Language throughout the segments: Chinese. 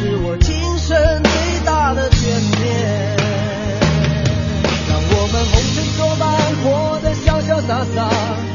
是我今生最大的眷恋。让我们红尘作伴活得潇潇洒洒。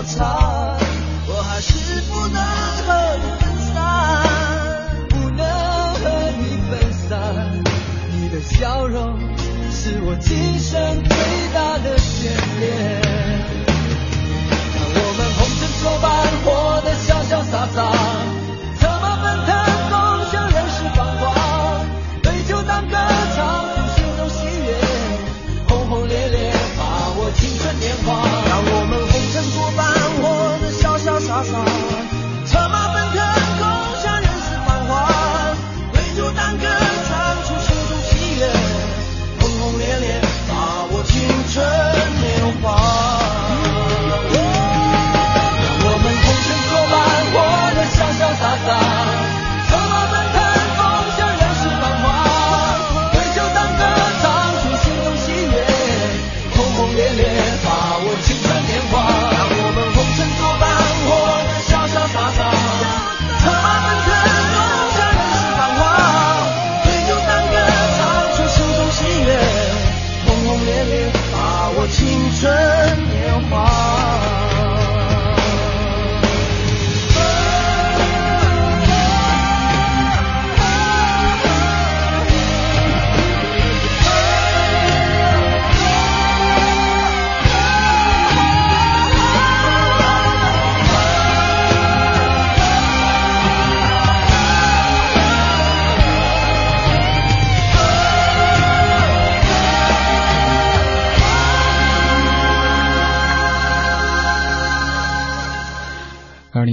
outside.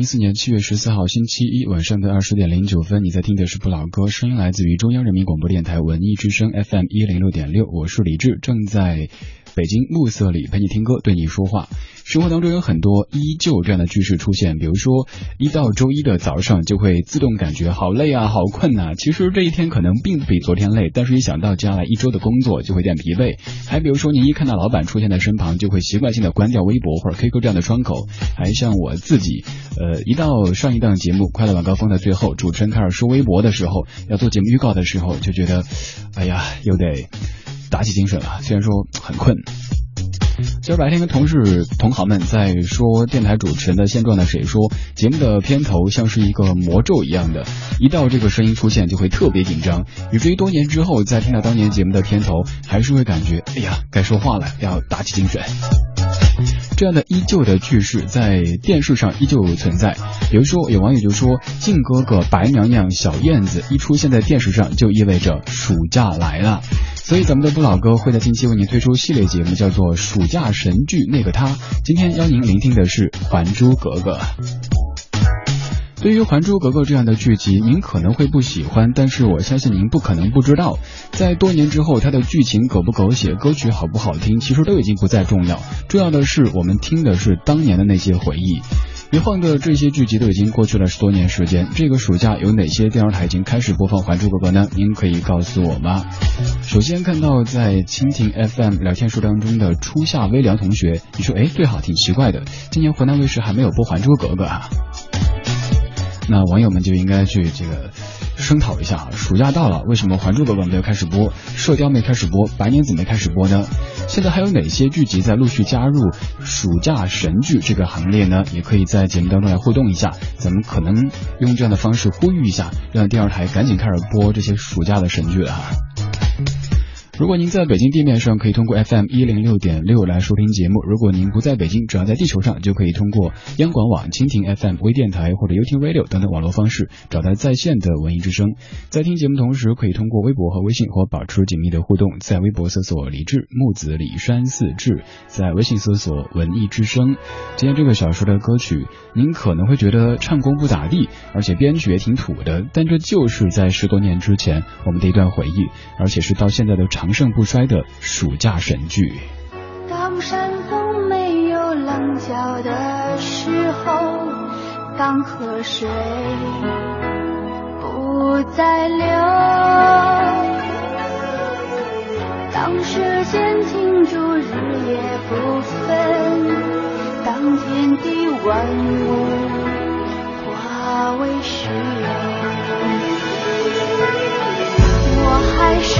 四年七月十四号星期一晚上的二十点零九分，你在听的是不老歌，声音来自于中央人民广播电台文艺之声 FM 一零六点六，我是李志，正在。北京暮色里陪你听歌，对你说话。生活当中有很多依旧这样的句式出现，比如说一到周一的早上就会自动感觉好累啊，好困呐。其实这一天可能并不比昨天累，但是一想到接下来一周的工作就会有点疲惫。还比如说您一看到老板出现在身旁，就会习惯性的关掉微博或者 QQ 这样的窗口。还像我自己，呃，一到上一档节目《快乐晚高峰》的最后，主持人开始说微博的时候，要做节目预告的时候，就觉得，哎呀，又得。打起精神了，虽然说很困。今儿白天跟同事同行们在说电台主持人的现状的谁说节目的片头像是一个魔咒一样的，一到这个声音出现就会特别紧张，以至于多年之后再听到当年节目的片头，还是会感觉哎呀该说话了，要打起精神。这样的依旧的句式在电视上依旧存在，比如说有网友就说靖哥哥、白娘娘、小燕子一出现在电视上，就意味着暑假来了。所以咱们的不老哥会在近期为您推出系列节目，叫做《暑假神剧那个他》。今天邀您聆听的是《还珠格格》。对于《还珠格格》这样的剧集，您可能会不喜欢，但是我相信您不可能不知道，在多年之后，它的剧情狗不狗血，歌曲好不好听，其实都已经不再重要。重要的是，我们听的是当年的那些回忆。一晃的这些剧集都已经过去了十多年时间，这个暑假有哪些电视台已经开始播放《还珠格格》呢？您可以告诉我吗？首先看到在蜻蜓 FM 聊天室当中的初夏微凉同学，你说，哎，对哈，挺奇怪的，今年湖南卫视还没有播《还珠格格》啊？那网友们就应该去这个声讨一下，暑假到了，为什么《还珠格格》没有开始播，《射雕》没开始播，《白娘子》没开始播呢？现在还有哪些剧集在陆续加入暑假神剧这个行列呢？也可以在节目当中来互动一下，咱们可能用这样的方式呼吁一下，让电视台赶紧开始播这些暑假的神剧了哈。如果您在北京地面上，可以通过 FM 一零六点六来收听节目；如果您不在北京，只要在地球上，就可以通过央广网、蜻蜓 FM 微电台或者 y o u t u b e Radio 等等网络方式找到在线的文艺之声。在听节目同时，可以通过微博和微信和保持紧密的互动。在微博搜索李志木子李山四志，在微信搜索文艺之声。今天这个小时的歌曲，您可能会觉得唱功不咋地，而且编曲也挺土的，但这就是在十多年之前我们的一段回忆，而且是到现在的长盛不衰的暑假神剧。当山峰没有棱角的时候，当河水不再流，当时间停住，日夜不分，当天地万物化为虚有，我还是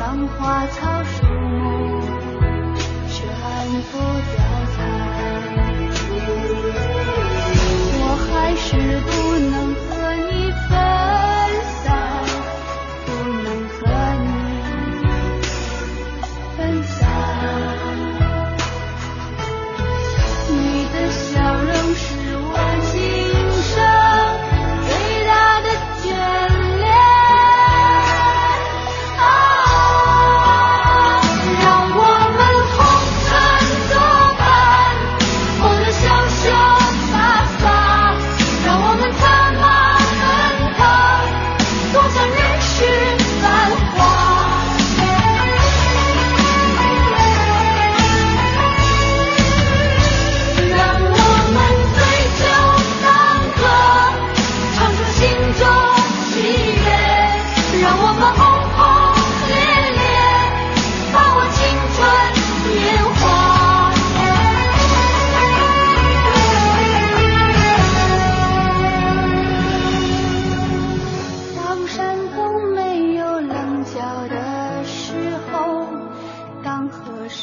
当花草树木全部凋残，我还是不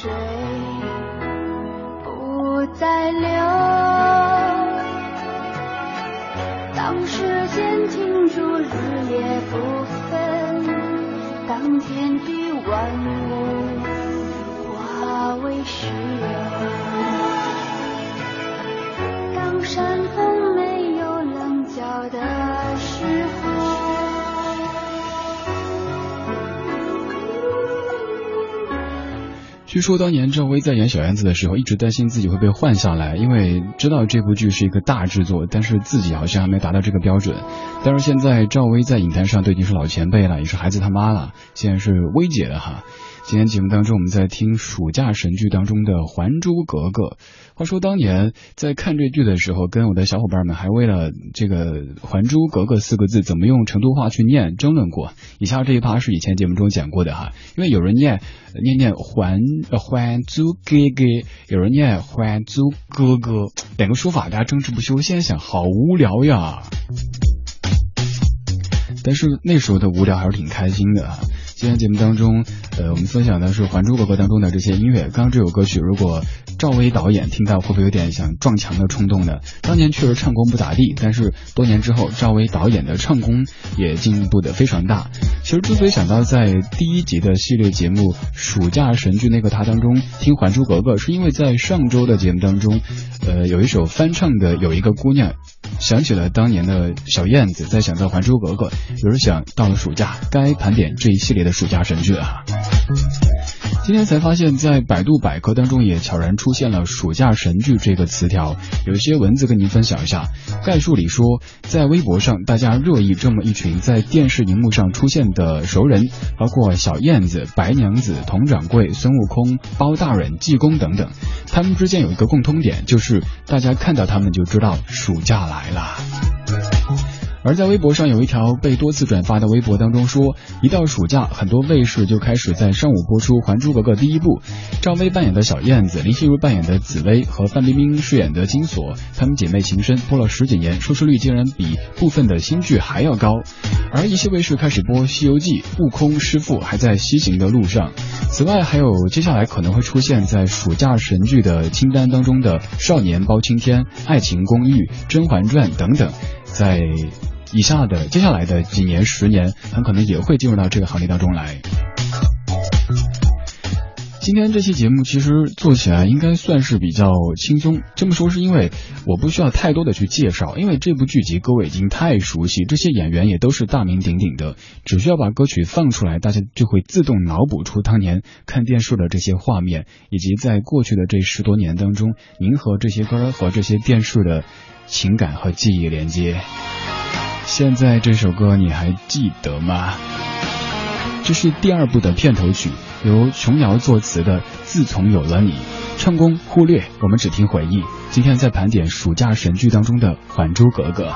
水不再流，当时间停住，日夜不分，当天地万物。化为虚有。据说当年赵薇在演小燕子的时候，一直担心自己会被换下来，因为知道这部剧是一个大制作，但是自己好像还没达到这个标准。但是现在赵薇在影坛上都已经是老前辈了，也是孩子他妈了，现在是薇姐了哈。今天节目当中，我们在听暑假神剧当中的《还珠格格》。话说当年在看这剧的时候，跟我的小伙伴们还为了这个《还珠格格》四个字怎么用成都话去念争论过。以下这一趴是以前节目中讲过的哈，因为有人念念念还还珠格格，有人念还珠格格，两个说法大家争执不休。现在想，好无聊呀。但是那时候的无聊还是挺开心的。今天节目当中，呃，我们分享的是《还珠格格》当中的这些音乐。刚刚这首歌曲，如果赵薇导演听到，会不会有点想撞墙的冲动呢？当年确实唱功不咋地，但是多年之后，赵薇导演的唱功也进步的非常大。其实之所以想到在第一集的系列节目《暑假神剧》那个他当中听《还珠格格》，是因为在上周的节目当中，呃，有一首翻唱的有一个姑娘，想起了当年的小燕子，再想到《还珠格格》，有人想到了暑假，该盘点这一系列的暑假神剧了。今天才发现，在百度百科当中也悄然出现了“暑假神剧”这个词条，有一些文字跟您分享一下。概述里说，在微博上，大家热议这么一群在电视荧幕上出现的熟人，包括小燕子、白娘子、佟掌柜、孙悟空、包大人、济公等等，他们之间有一个共通点，就是大家看到他们就知道暑假来了。而在微博上有一条被多次转发的微博当中说，一到暑假，很多卫视就开始在上午播出《还珠格格》第一部。赵薇扮演的小燕子，林心如扮演的紫薇和范冰冰饰演的金锁，她们姐妹情深，播了十几年，收视率竟然比部分的新剧还要高。而一些卫视开始播《西游记》，悟空师傅还在西行的路上。此外，还有接下来可能会出现在暑假神剧的清单当中的《少年包青天》《爱情公寓》《甄嬛传》等等，在。以下的接下来的几年、十年，很可能也会进入到这个行列当中来。今天这期节目其实做起来应该算是比较轻松，这么说是因为我不需要太多的去介绍，因为这部剧集各位已经太熟悉，这些演员也都是大名鼎鼎的，只需要把歌曲放出来，大家就会自动脑补出当年看电视的这些画面，以及在过去的这十多年当中，您和这些歌和这些电视的情感和记忆连接。现在这首歌你还记得吗？这是第二部的片头曲，由琼瑶作词的《自从有了你》，唱功忽略，我们只听回忆。今天在盘点暑假神剧当中的《还珠格格》。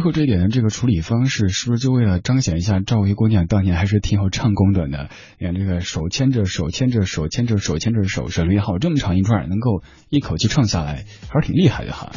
最后这一点的这个处理方式，是不是就为了彰显一下赵薇姑娘当年还是挺有唱功的呢？你看这个手牵着手，牵着手，牵着手，牵着手，旋律好这么长一串，能够一口气唱下来，还是挺厉害的哈。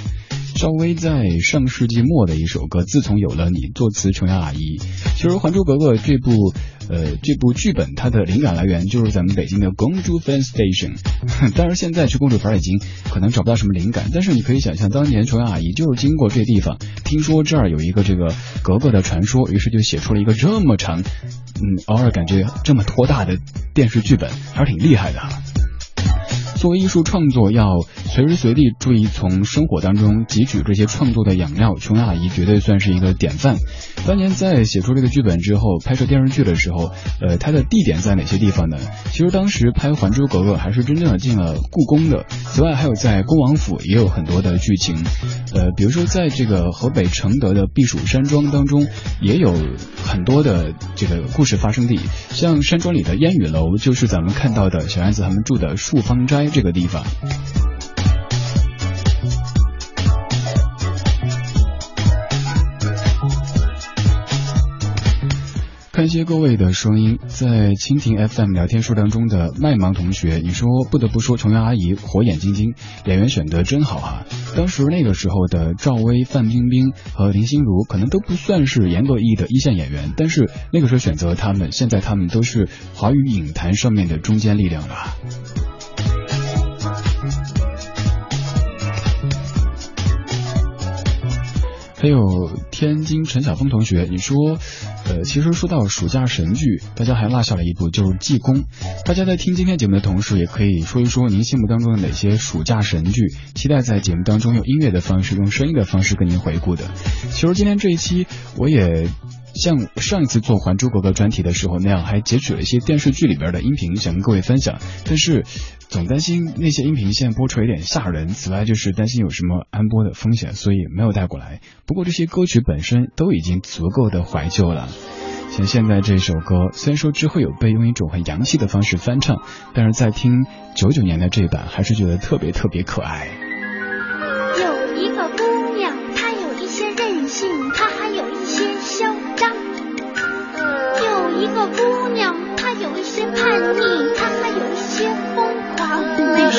赵薇在上世纪末的一首歌《自从有了你》，作词琼瑶阿姨。其实《还珠格格》这部呃这部剧本，它的灵感来源就是咱们北京的公主 fan station。当然现在去公主坟已经可能找不到什么灵感，但是你可以想象，当年琼瑶阿姨就是经过这地方，听说这儿有一个这个格格的传说，于是就写出了一个这么长，嗯，偶尔感觉这么拖大的电视剧本，还是挺厉害的。作为艺术创作，要随时随地注意从生活当中汲取这些创作的养料。琼瑶阿姨绝对算是一个典范。当年在写出这个剧本之后，拍摄电视剧的时候，呃，它的地点在哪些地方呢？其实当时拍《还珠格格》还是真正的进了故宫的。此外，还有在恭王府也有很多的剧情。呃，比如说在这个河北承德的避暑山庄当中，也有很多的这个故事发生地。像山庄里的烟雨楼，就是咱们看到的小燕子他们住的树芳斋这个地方。看一些各位的声音，在蜻蜓 FM 聊天数当中的麦芒同学，你说不得不说琼瑶阿姨火眼金睛，演员选的真好啊！当时那个时候的赵薇、范冰冰和林心如可能都不算是严格意义的一线演员，但是那个时候选择他们，现在他们都是华语影坛上面的中坚力量了。还有天津陈晓峰同学，你说，呃，其实说到暑假神剧，大家还落下了一部，就是《济公》。大家在听今天节目的同时，也可以说一说您心目当中的哪些暑假神剧，期待在节目当中用音乐的方式、用声音的方式跟您回顾的。其实今天这一期，我也。像上一次做《还珠格格》专题的时候那样，还截取了一些电视剧里边的音频，想跟各位分享。但是总担心那些音频线播出有点吓人，此外就是担心有什么安播的风险，所以没有带过来。不过这些歌曲本身都已经足够的怀旧了。像现在这首歌，虽然说之后有被用一种很洋气的方式翻唱，但是在听九九年的这版，还是觉得特别特别可爱。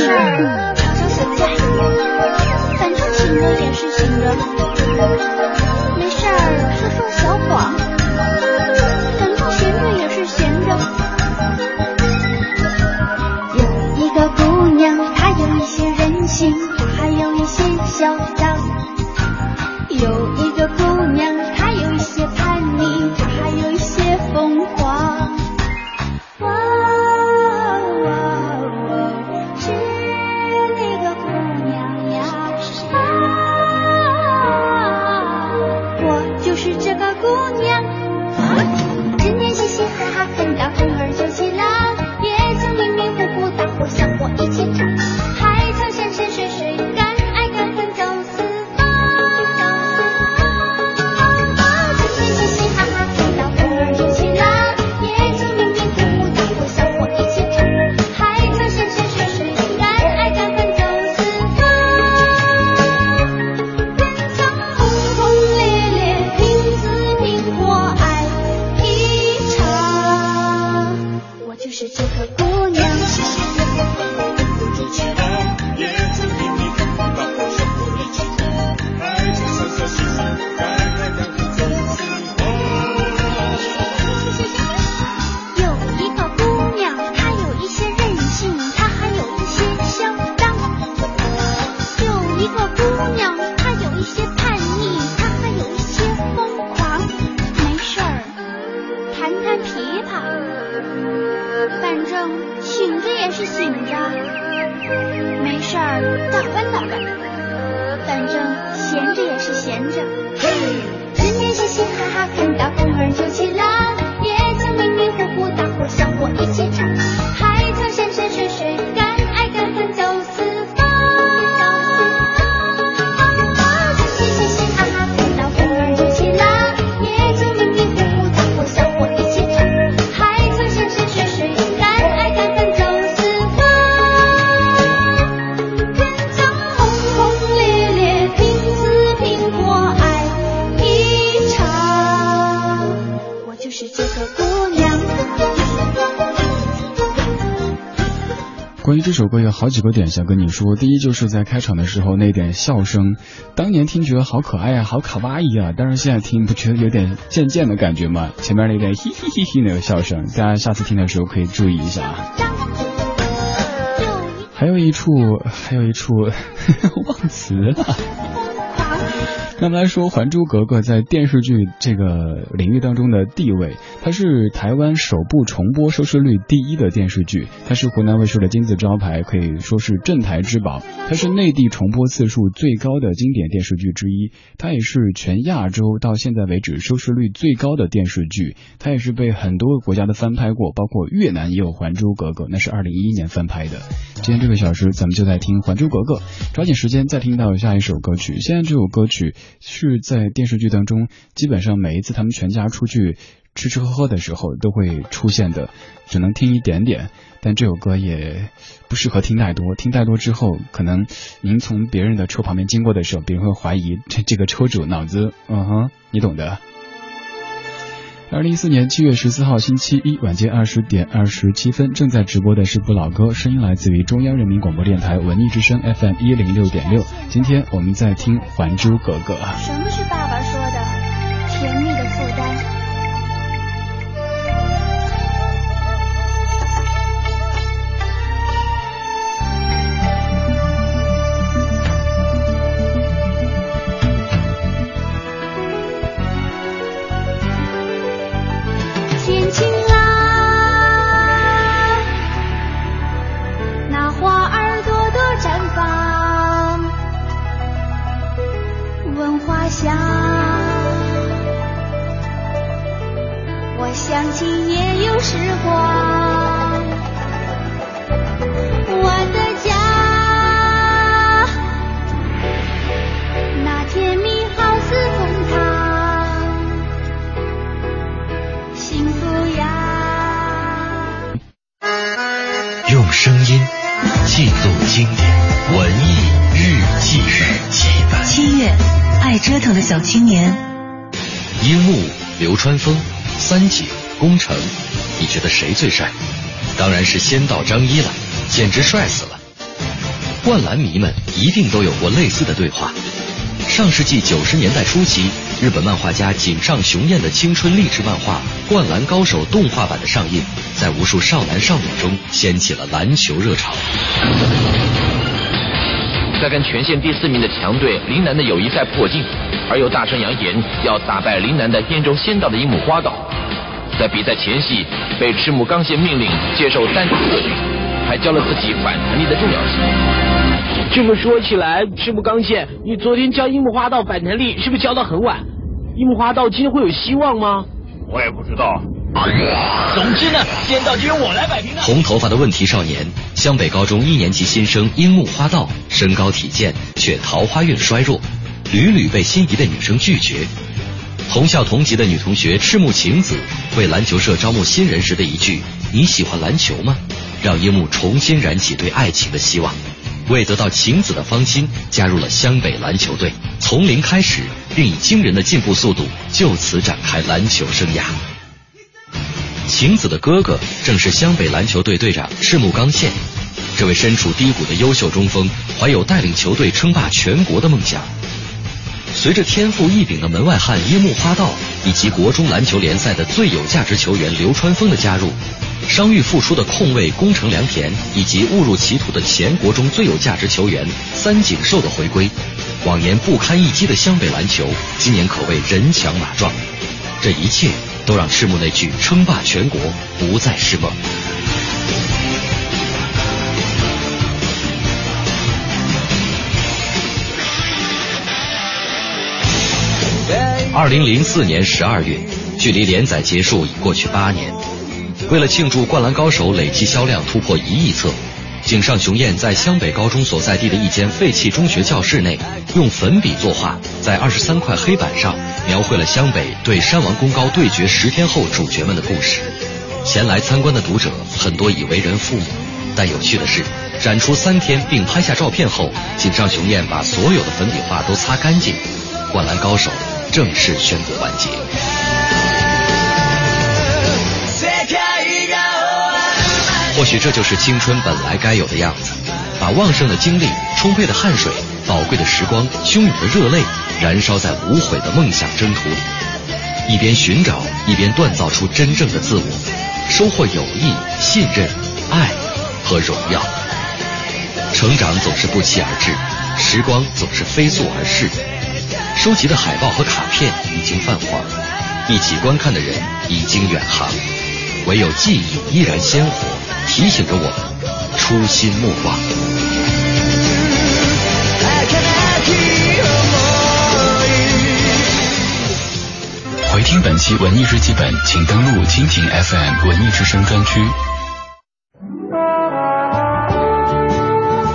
没事儿，常常睡觉，反正醒着也是醒着。关于这首歌有好几个点想跟你说，第一就是在开场的时候那点笑声，当年听觉得好可爱啊，好卡哇伊啊，但是现在听不觉得有点渐渐的感觉吗？前面那点嘿嘿嘿嘿那个笑声，大家下次听的时候可以注意一下啊。还有一处，还有一处 忘词了。那么来说，《还珠格格》在电视剧这个领域当中的地位，它是台湾首部重播收视率第一的电视剧，它是湖南卫视的金字招牌，可以说是镇台之宝。它是内地重播次数最高的经典电视剧之一，它也是全亚洲到现在为止收视率最高的电视剧。它也是被很多个国家的翻拍过，包括越南也有《还珠格格》，那是二零一一年翻拍的。今天这个小时，咱们就在听《还珠格格》，抓紧时间再听到下一首歌曲。现在这首歌曲。是在电视剧当中，基本上每一次他们全家出去吃吃喝喝的时候都会出现的，只能听一点点。但这首歌也不适合听太多，听太多之后，可能您从别人的车旁边经过的时候，别人会怀疑这这个车主脑子，嗯哼，你懂的。二零一四年七月十四号星期一晚间二十点二十七分，正在直播的是不老歌，声音来自于中央人民广播电台文艺之声 FM 一零六点六。今天我们在听《还珠格格》。什么是爸爸说觉得谁最帅？当然是仙道张一了，简直帅死了。灌篮迷们一定都有过类似的对话。上世纪九十年代初期，日本漫画家井上雄彦的青春励志漫画《灌篮高手》动画版的上映，在无数少男少女中掀起了篮球热潮。在跟全县第四名的强队陵南的友谊赛破镜，而又大声扬言要打败陵南的燕州仙道的樱木花道。在比赛前夕，被赤木刚宪命令接受单打特训，还教了自己反弹力的重要性。这么说起来，赤木刚宪，你昨天教樱木花道反弹力是不是教到很晚？樱木花道今天会有希望吗？我也不知道。总之呢，仙道就由我来摆平了。红头发的问题少年，湘北高中一年级新生樱木花道，身高体健，却桃花运衰弱，屡屡被心仪的女生拒绝。同校同级的女同学赤木晴子为篮球社招募新人时的一句“你喜欢篮球吗”，让樱木重新燃起对爱情的希望。为得到晴子的芳心，加入了湘北篮球队，从零开始，并以惊人的进步速度就此展开篮球生涯。晴子的哥哥正是湘北篮球队队长赤木刚宪，这位身处低谷的优秀中锋，怀有带领球队称霸全国的梦想。随着天赋异禀的门外汉樱木花道以及国中篮球联赛的最有价值球员流川枫的加入，伤愈复出的控卫宫城良田以及误入歧途的前国中最有价值球员三井寿的回归，往年不堪一击的湘北篮球今年可谓人强马壮。这一切都让赤木那句称霸全国不再是梦。二零零四年十二月，距离连载结束已过去八年。为了庆祝《灌篮高手》累计销量突破一亿册，井上雄彦在湘北高中所在地的一间废弃中学教室内，用粉笔作画，在二十三块黑板上描绘了湘北对山王功高对决十天后主角们的故事。前来参观的读者很多已为人父母，但有趣的是，展出三天并拍下照片后，井上雄彦把所有的粉笔画都擦干净，《灌篮高手》正式宣布完结。或许这就是青春本来该有的样子，把旺盛的精力、充沛的汗水、宝贵的时光、汹涌的热泪，燃烧在无悔的梦想征途里，一边寻找，一边锻造出真正的自我，收获友谊、信任、爱和荣耀。成长总是不期而至，时光总是飞速而逝。收集的海报和卡片已经泛黄，一起观看的人已经远航，唯有记忆依然鲜活，提醒着我们初心莫忘。回听本期文艺日记本，请登录蜻蜓 FM 文艺之声专区。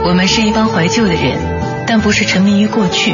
我们是一帮怀旧的人，但不是沉迷于过去、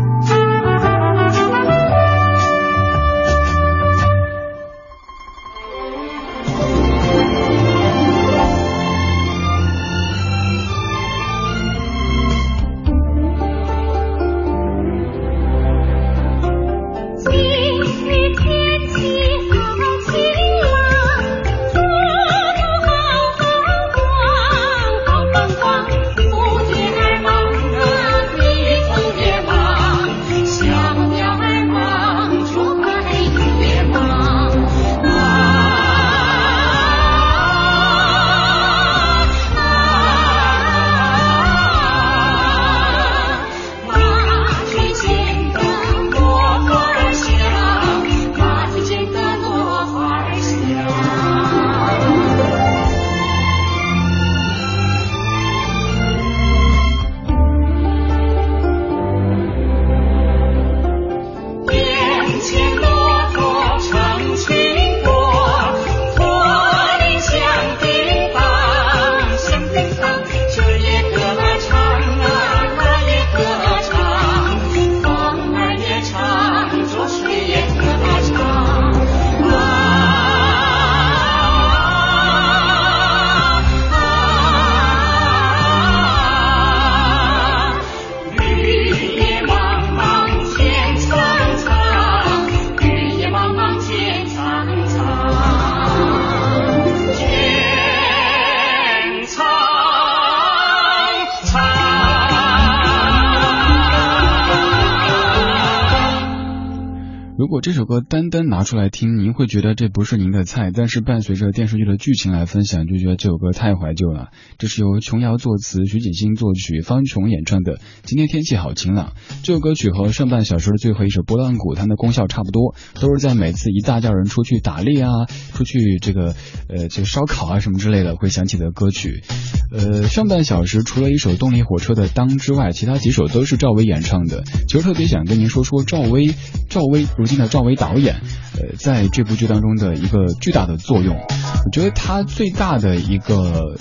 拿出来听，会觉得这不是您的菜，但是伴随着电视剧的剧情来分享，就觉得这首歌太怀旧了。这是由琼瑶作词，徐锦新作曲，方琼演唱的《今天天气好晴朗》。这首歌曲和上半小时的最后一首《拨浪鼓》，它的功效差不多，都是在每次一大家人出去打猎啊，出去这个呃这个烧烤啊什么之类的会响起的歌曲。呃，上半小时除了一首动力火车的《当》之外，其他几首都是赵薇演唱的。其实特别想跟您说说赵薇，赵薇如今的赵薇导演，呃，在这这部剧当中的一个巨大的作用。我觉得它最大的一个。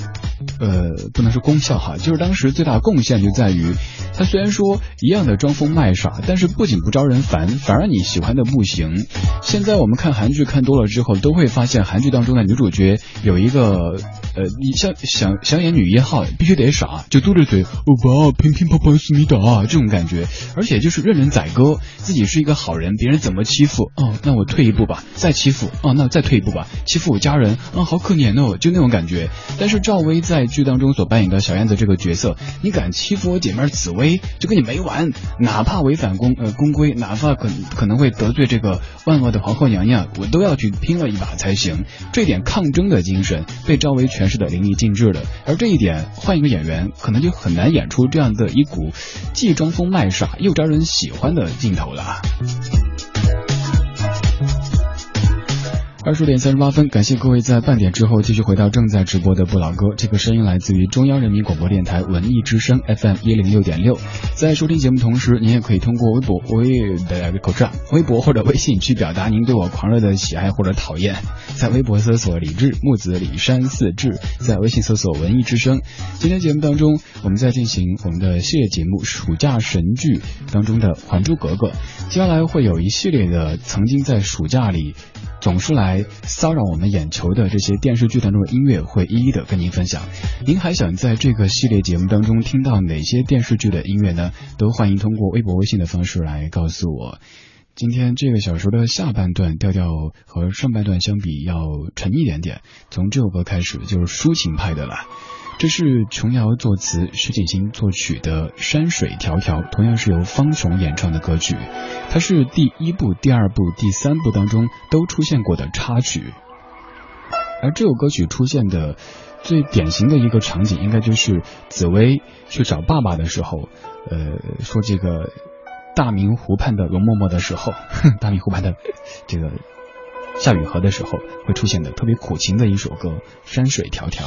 呃，不能说功效哈，就是当时最大的贡献就在于，他虽然说一样的装疯卖傻，但是不仅不招人烦，反而你喜欢的不行。现在我们看韩剧看多了之后，都会发现韩剧当中的女主角有一个呃，你像想想演女一号，必须得傻，就嘟着嘴，欧巴，乒乒乓乓思密达这种感觉，而且就是任人宰割，自己是一个好人，别人怎么欺负，哦，那我退一步吧，再欺负，哦，那再退一步吧，欺负我家人，啊，好可怜哦，就那种感觉。但是赵薇在剧当中所扮演的小燕子这个角色，你敢欺负我姐妹紫薇，就跟你没完，哪怕违反宫呃宫规，哪怕可可能会得罪这个万恶的皇后娘娘，我都要去拼了一把才行。这点抗争的精神被赵薇诠释的淋漓尽致的，而这一点换一个演员，可能就很难演出这样的一股既装疯卖傻又招人喜欢的镜头了。二十点三十八分，感谢各位在半点之后继续回到正在直播的不老歌。这个声音来自于中央人民广播电台文艺之声 FM 一零六点六。在收听节目同时，您也可以通过微博、微的口罩、微博或者微信去表达您对我狂热的喜爱或者讨厌。在微博搜索李志木子李山四志，在微信搜索文艺之声。今天节目当中，我们在进行我们的系列节目《暑假神剧》当中的《还珠格格》，接下来会有一系列的曾经在暑假里总是来。来骚扰我们眼球的这些电视剧当中的音乐，会一一的跟您分享。您还想在这个系列节目当中听到哪些电视剧的音乐呢？都欢迎通过微博、微信的方式来告诉我。今天这个小说的下半段调调和上半段相比要沉一点点，从这首歌开始就是抒情派的了。这是琼瑶作词、石景星作曲的《山水迢迢》，同样是由方琼演唱的歌曲。它是第一部、第二部、第三部当中都出现过的插曲。而这首歌曲出现的最典型的一个场景，应该就是紫薇去找爸爸的时候，呃，说这个。大明湖畔的容嬷嬷的时候，大明湖畔的这个夏雨荷的时候，会出现的特别苦情的一首歌《山水迢迢》。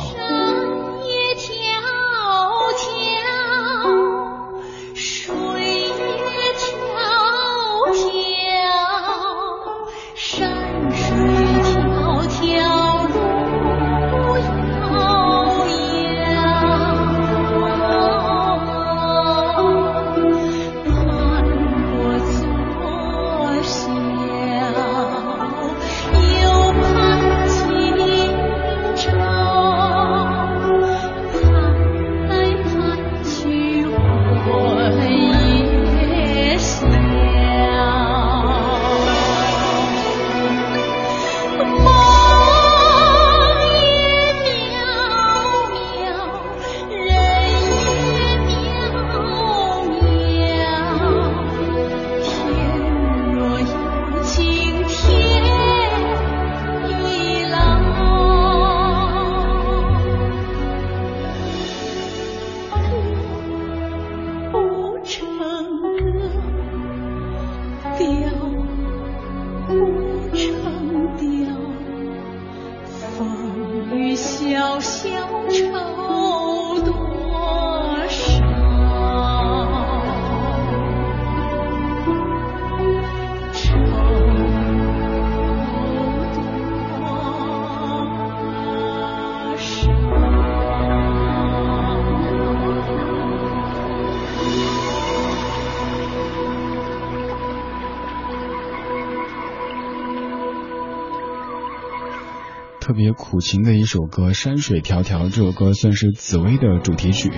特别苦情的一首歌《山水迢迢》，这首歌算是紫薇的主题曲。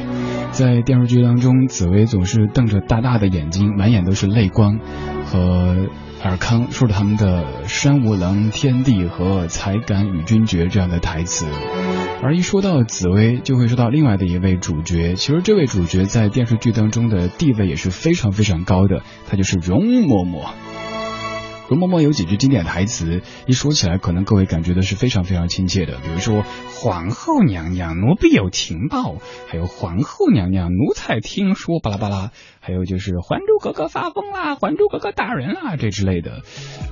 在电视剧当中，紫薇总是瞪着大大的眼睛，满眼都是泪光，和尔康说着他们的“山无棱，天地合，才敢与君绝”这样的台词。而一说到紫薇，就会说到另外的一位主角。其实这位主角在电视剧当中的地位也是非常非常高的，他就是容嬷嬷。容嬷嬷有几句经典台词，一说起来，可能各位感觉的是非常非常亲切的。比如说，皇后娘娘，奴婢有情报；还有皇后娘娘，奴才听说，巴拉巴拉；还有就是《还珠格格》发疯啦，《还珠格格》打人啦，这之类的。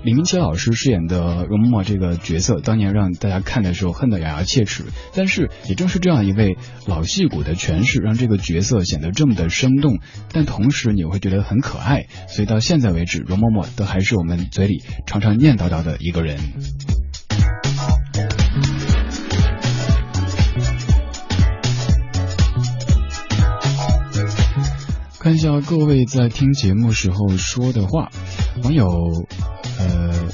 李明启老师饰演的容嬷嬷这个角色，当年让大家看的时候恨得咬牙切齿。但是也正是这样一位老戏骨的诠释，让这个角色显得这么的生动，但同时你会觉得很可爱。所以到现在为止，容嬷嬷都还是我们最。嘴里常常念叨叨的一个人。看一下各位在听节目时候说的话，网友，呃，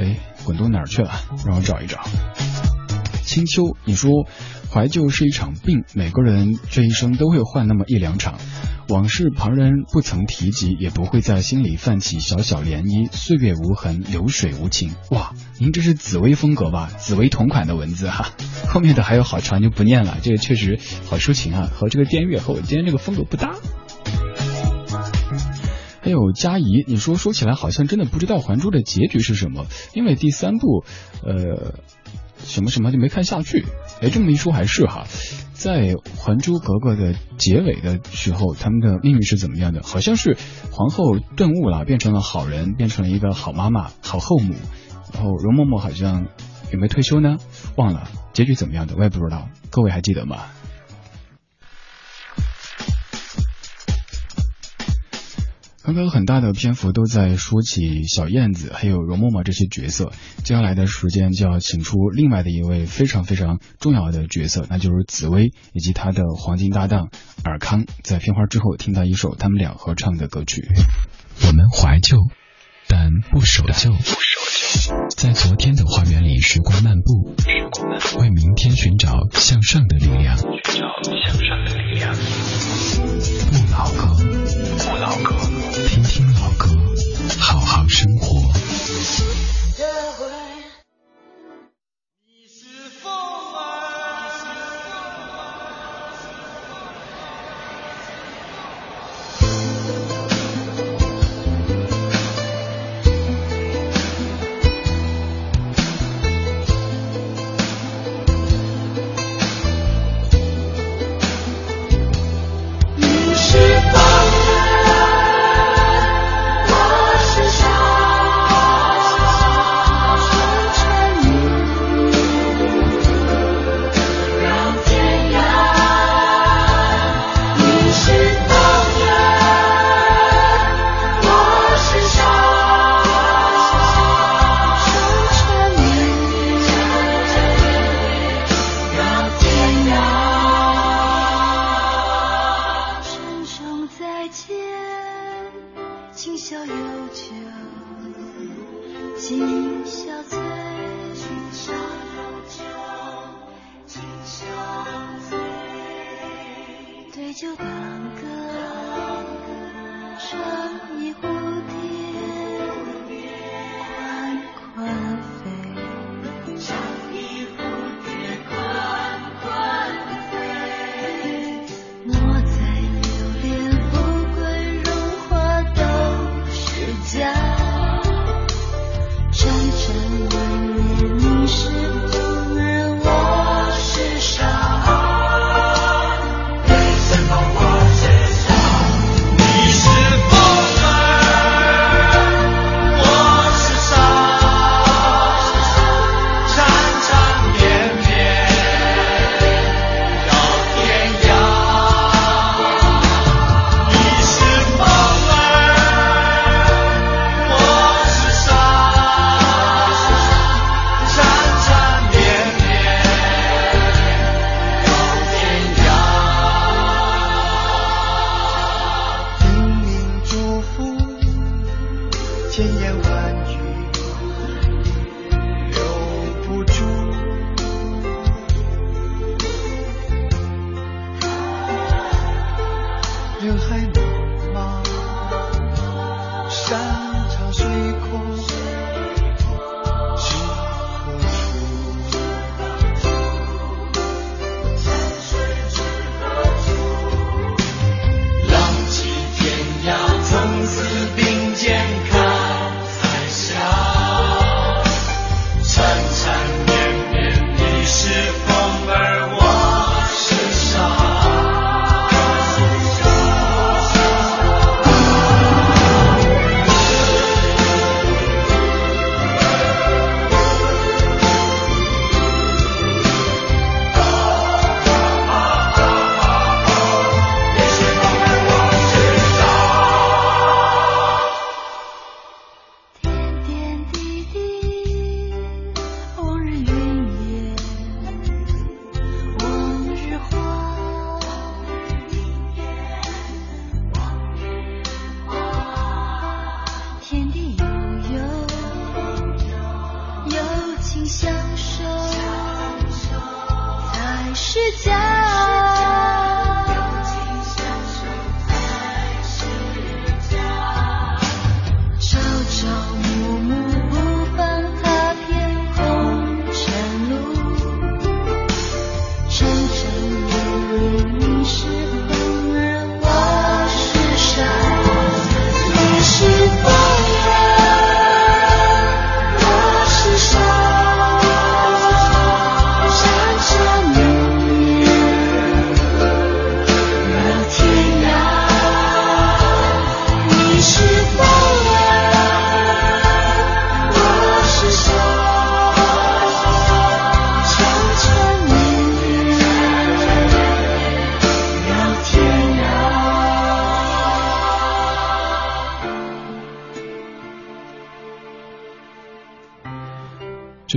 哎，滚动哪儿去了？让我找一找。青秋，你说怀旧是一场病，每个人这一生都会患那么一两场。往事旁人不曾提及，也不会在心里泛起小小涟漪。岁月无痕，流水无情。哇，您这是紫薇风格吧？紫薇同款的文字哈，后面的还有好长就不念了。这个确实好抒情啊，和这个电乐和我今天这个风格不搭。还有佳怡，你说说起来好像真的不知道《还珠》的结局是什么，因为第三部，呃，什么什么就没看下去。哎，这么一说还是哈。在《还珠格格》的结尾的时候，他们的命运是怎么样的？好像是皇后顿悟了，变成了好人，变成了一个好妈妈、好后母。然后容嬷嬷好像有没有退休呢？忘了结局怎么样的，我也不知道。各位还记得吗？刚刚很大的篇幅都在说起小燕子还有容嬷嬷这些角色，接下来的时间就要请出另外的一位非常非常重要的角色，那就是紫薇以及她的黄金搭档尔康。在片花之后，听到一首他们俩合唱的歌曲。我们怀旧，但不守旧。不守旧。在昨天的花园里时光漫步，为明天寻找向上的力量。寻找向上的力量。不老歌，生活。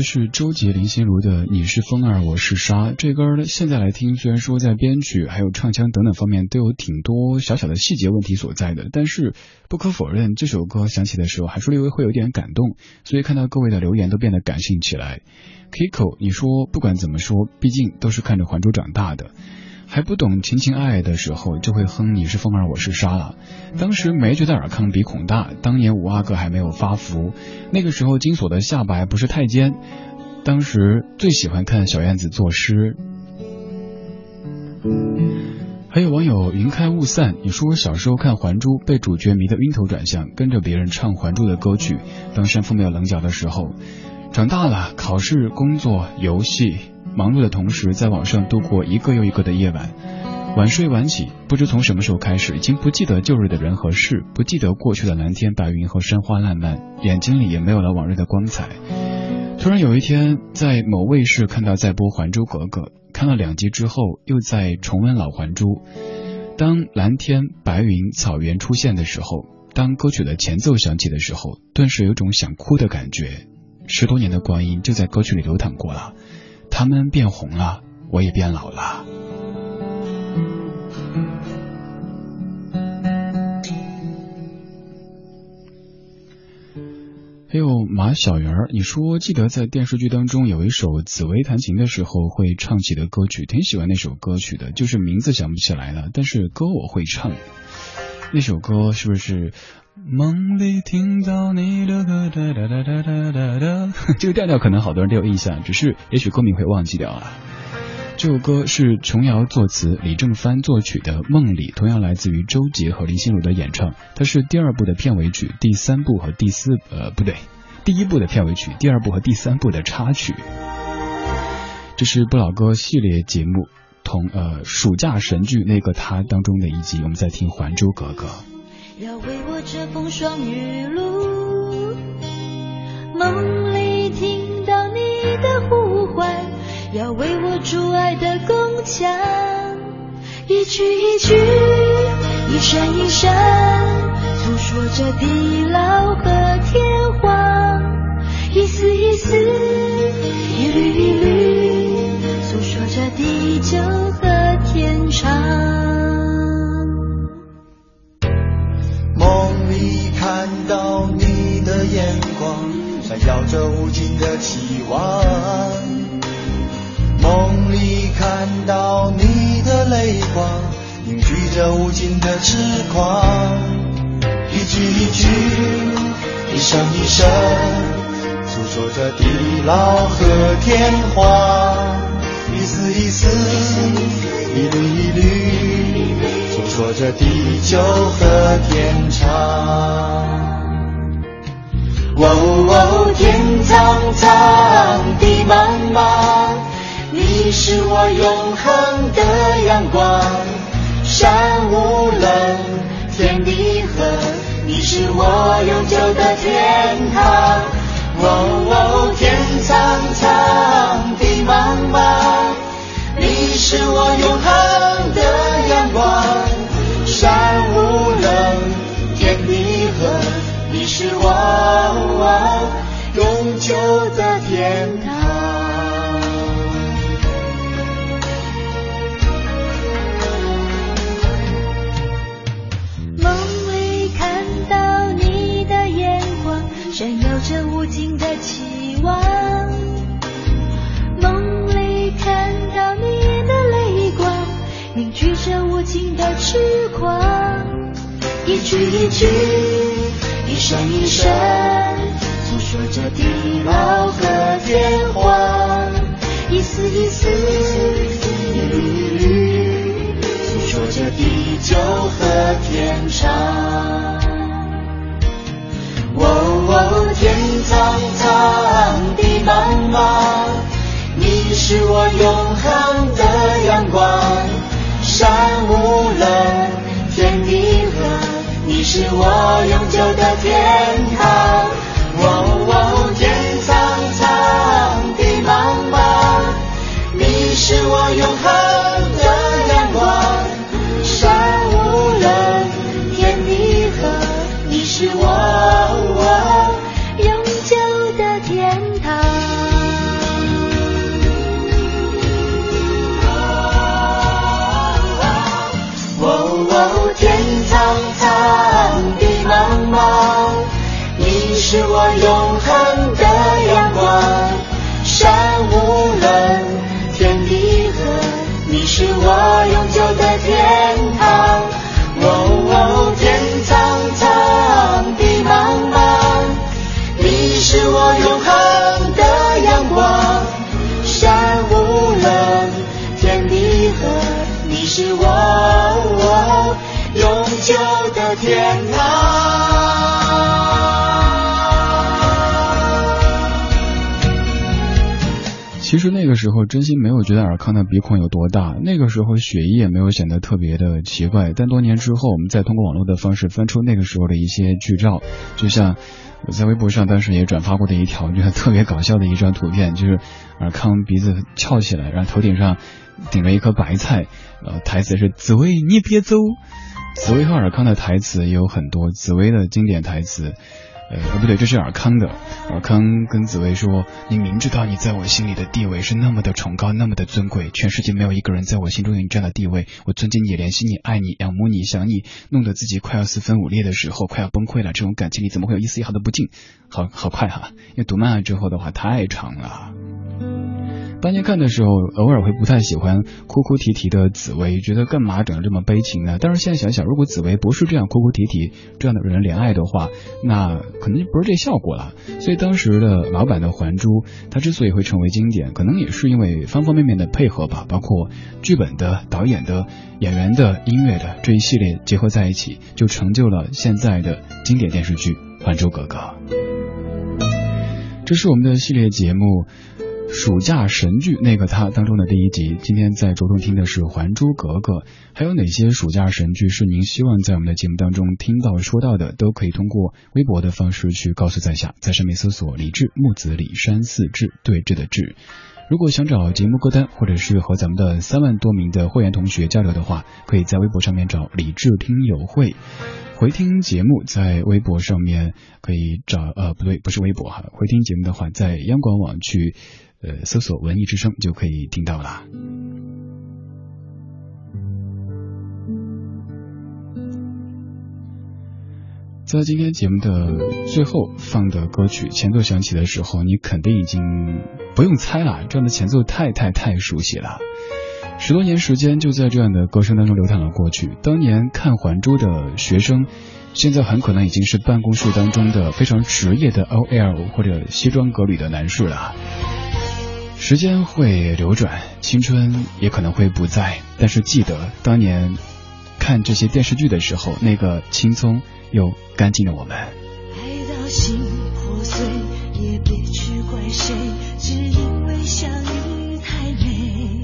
是周杰、林心如的《你是风儿，我是沙》这歌，现在来听，虽然说在编曲还有唱腔等等方面都有挺多小小的细节问题所在的，但是不可否认，这首歌响起的时候还是略微会有点感动，所以看到各位的留言都变得感性起来。Kiko，你说不管怎么说，毕竟都是看着《还珠》长大的。还不懂情情爱爱的时候，就会哼你是风儿我是沙了。当时没觉得尔康鼻孔大，当年五阿哥还没有发福，那个时候金锁的下巴还不是太尖。当时最喜欢看小燕子作诗。还有网友云开雾散，你说我小时候看《还珠》，被主角迷得晕头转向，跟着别人唱《还珠》的歌曲。当山峰没有棱角的时候，长大了，考试、工作、游戏。忙碌的同时，在网上度过一个又一个的夜晚，晚睡晚起，不知从什么时候开始，已经不记得旧日的人和事，不记得过去的蓝天白云和山花烂漫，眼睛里也没有了往日的光彩。突然有一天，在某卫视看到在播《还珠格格》，看了两集之后，又在重温老《还珠》。当蓝天白云草原出现的时候，当歌曲的前奏响起的时候，顿时有种想哭的感觉。十多年的光阴就在歌曲里流淌过了。他们变红了，我也变老了。还有马小圆，你说记得在电视剧当中有一首紫薇弹琴的时候会唱起的歌曲，挺喜欢那首歌曲的，就是名字想不起来了，但是歌我会唱。那首歌是不是？梦里听到你的歌，哒哒哒哒哒哒。这个调调可能好多人都有印象，只是也许歌名会忘记掉啊。这首歌是琼瑶作词，李正帆作曲的《梦里》，同样来自于周杰和林心如的演唱。它是第二部的片尾曲，第三部和第四呃不对，第一部的片尾曲，第二部和第三部的插曲。这是不老歌系列节目同呃暑假神剧那个他当中的一集，我们在听《还珠格格》。要为我遮风霜雨露，梦里听到你的呼唤，要为我筑爱的宫墙，一句一句，一闪一闪，诉说着地老和天荒，一丝一丝，一缕一缕，地久和天长。看到你的眼光，闪耀着无尽的期望。梦里看到你的泪光，凝聚着无尽的痴狂。一句一句，一声一声，诉说着地老和天荒。一丝一丝，一缕一缕。诉说着地久和天长，哦，天苍苍，地茫茫，你是我永恒的阳光。山无棱，天地合，你是我永久的天堂。哦，天苍苍，地茫茫，是我永恒的阳光。山无棱，天地合，你是我永久的天堂。梦里看到你的眼光，闪耀着无尽的期望。的痴狂。一句一句，一声一声，诉说着地老和天荒。一丝一丝，一缕一缕，诉说着地久和天长。哦，天苍苍，地茫茫，你是我永我永久的天实那个时候，真心没有觉得尔康的鼻孔有多大，那个时候血液也没有显得特别的奇怪。但多年之后，我们再通过网络的方式翻出那个时候的一些剧照，就像我在微博上当时也转发过的一条，觉得特别搞笑的一张图片，就是尔康鼻子翘起来，然后头顶上顶着一颗白菜，呃，台词是“紫薇你别走”。紫薇和尔康的台词也有很多，紫薇的经典台词。呃，不对，这是尔康的。尔康跟紫薇说：“你明知道你在我心里的地位是那么的崇高，那么的尊贵，全世界没有一个人在我心中有你这样的地位。我尊敬你，怜惜你，爱你，仰慕你，想你，弄得自己快要四分五裂的时候，快要崩溃了。这种感情里怎么会有一丝一毫的不敬？好好快哈，因为读慢了之后的话太长了。”当年看的时候，偶尔会不太喜欢哭哭啼啼的紫薇，觉得干嘛整的这么悲情呢？但是现在想想，如果紫薇不是这样哭哭啼啼，这样的人怜爱的话，那可能就不是这效果了。所以当时的老版的《还珠》，它之所以会成为经典，可能也是因为方方面面的配合吧，包括剧本的、导演的、演员的、音乐的这一系列结合在一起，就成就了现在的经典电视剧《还珠格格》。这是我们的系列节目。暑假神剧那个他当中的第一集，今天在着重听的是《还珠格格》，还有哪些暑假神剧是您希望在我们的节目当中听到说到的，都可以通过微博的方式去告诉在下，在上面搜索“李志木子李山四志对峙的志”。如果想找节目歌单，或者是和咱们的三万多名的会员同学交流的话，可以在微博上面找李志听友会。回听节目在微博上面可以找，呃，不对，不是微博哈。回听节目的话，在央广网去。呃，搜索“文艺之声”就可以听到了。在今天节目的最后放的歌曲前奏响起的时候，你肯定已经不用猜了，这样的前奏太太太熟悉了。十多年时间就在这样的歌声当中流淌了过去。当年看《还珠》的学生，现在很可能已经是办公室当中的非常职业的 OL 或者西装革履的男士了。时间会流转，青春也可能会不在，但是记得当年看这些电视剧的时候，那个青葱又干净的我们。爱到心破碎，也别去怪谁，只因为相遇太美。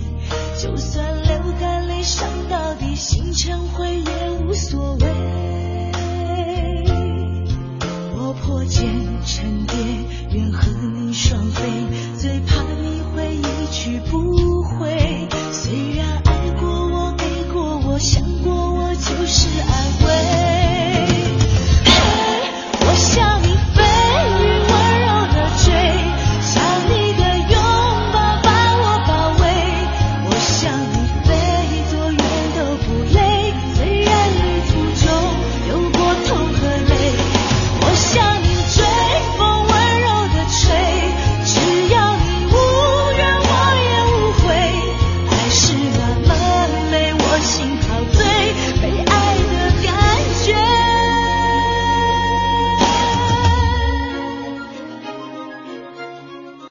就算流干泪，伤到底，心成灰也无所谓。我破茧成蝶，愿和你双飞，最怕。去不回虽然